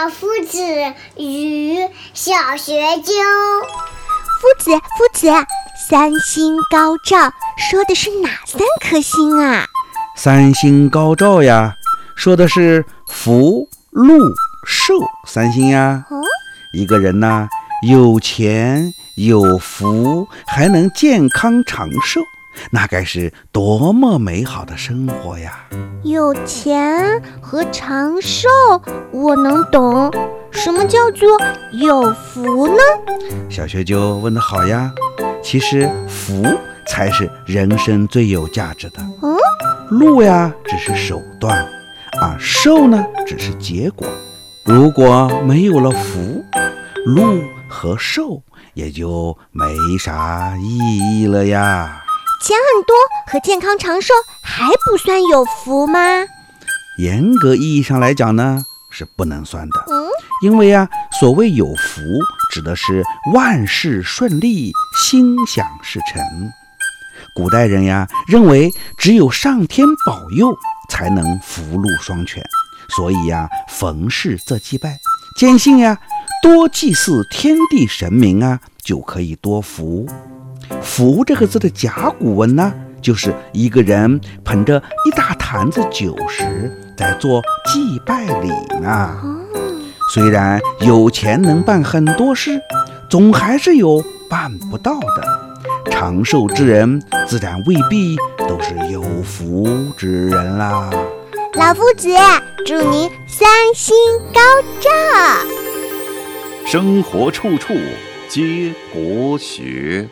老夫子与小学究。夫子，夫子，三星高照说的是哪三颗星啊？三星高照呀，说的是福、禄、寿三星呀。哦，一个人呐，有钱有福，还能健康长寿，那该是多么美好的生活呀！有钱和长寿，我能懂。什么叫做有福呢？小学究问得好呀。其实福才是人生最有价值的。嗯，禄呀只是手段，而寿呢只是结果。如果没有了福，禄和寿也就没啥意义了呀。钱很多和健康长寿还不算有福吗？严格意义上来讲呢，是不能算的。嗯，因为呀，所谓有福，指的是万事顺利、心想事成。古代人呀，认为只有上天保佑，才能福禄双全，所以呀，逢事则祭拜，坚信呀，多祭祀天地神明啊，就可以多福。福这个字的甲骨文呢，就是一个人捧着一大坛子酒时，在做祭拜礼呢。虽然有钱能办很多事，总还是有办不到的。长寿之人，自然未必都是有福之人啦。老夫子，祝您三星高照。生活处处皆国学。